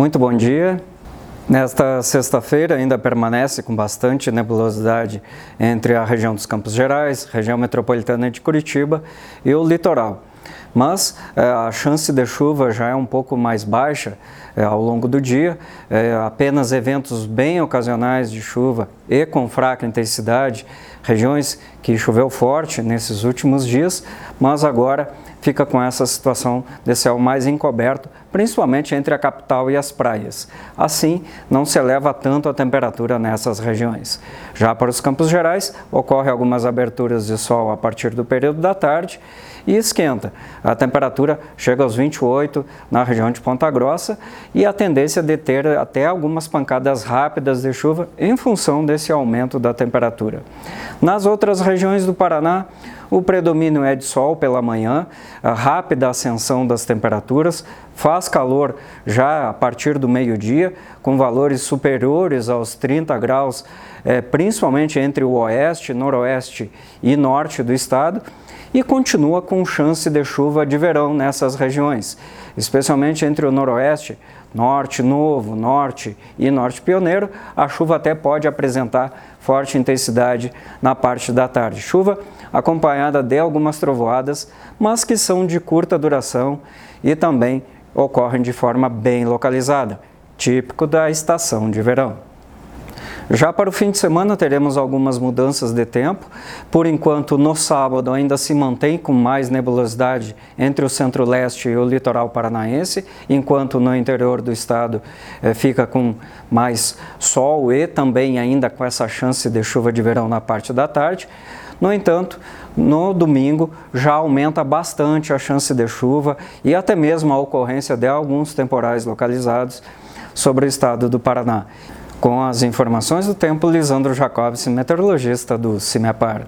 Muito bom dia. Nesta sexta-feira ainda permanece com bastante nebulosidade entre a região dos Campos Gerais, região metropolitana de Curitiba e o litoral. Mas é, a chance de chuva já é um pouco mais baixa é, ao longo do dia, é, apenas eventos bem ocasionais de chuva e com fraca intensidade, regiões que choveu forte nesses últimos dias, mas agora fica com essa situação de céu mais encoberto, principalmente entre a capital e as praias. Assim, não se eleva tanto a temperatura nessas regiões. Já para os Campos Gerais, ocorre algumas aberturas de sol a partir do período da tarde e esquenta. A temperatura chega aos 28 na região de Ponta Grossa e a tendência de ter até algumas pancadas rápidas de chuva em função desse aumento da temperatura. Nas outras regiões do Paraná, o predomínio é de sol pela manhã, a rápida ascensão das temperaturas, faz calor já a partir do meio-dia, com valores superiores aos 30 graus, é, principalmente entre o oeste, noroeste e norte do estado, e continua com chance de chuva de verão nessas regiões, especialmente entre o noroeste, norte novo, norte e norte pioneiro, a chuva até pode apresentar forte intensidade na parte da tarde. Chuva acompanhada de algumas trovoadas, mas que são de curta duração e também ocorrem de forma bem localizada, típico da estação de verão. Já para o fim de semana teremos algumas mudanças de tempo. Por enquanto, no sábado ainda se mantém com mais nebulosidade entre o centro-leste e o litoral paranaense, enquanto no interior do estado eh, fica com mais sol e também ainda com essa chance de chuva de verão na parte da tarde. No entanto, no domingo já aumenta bastante a chance de chuva e até mesmo a ocorrência de alguns temporais localizados sobre o estado do Paraná. Com as informações do tempo, Lisandro Jacobs, meteorologista do CIMEPAR.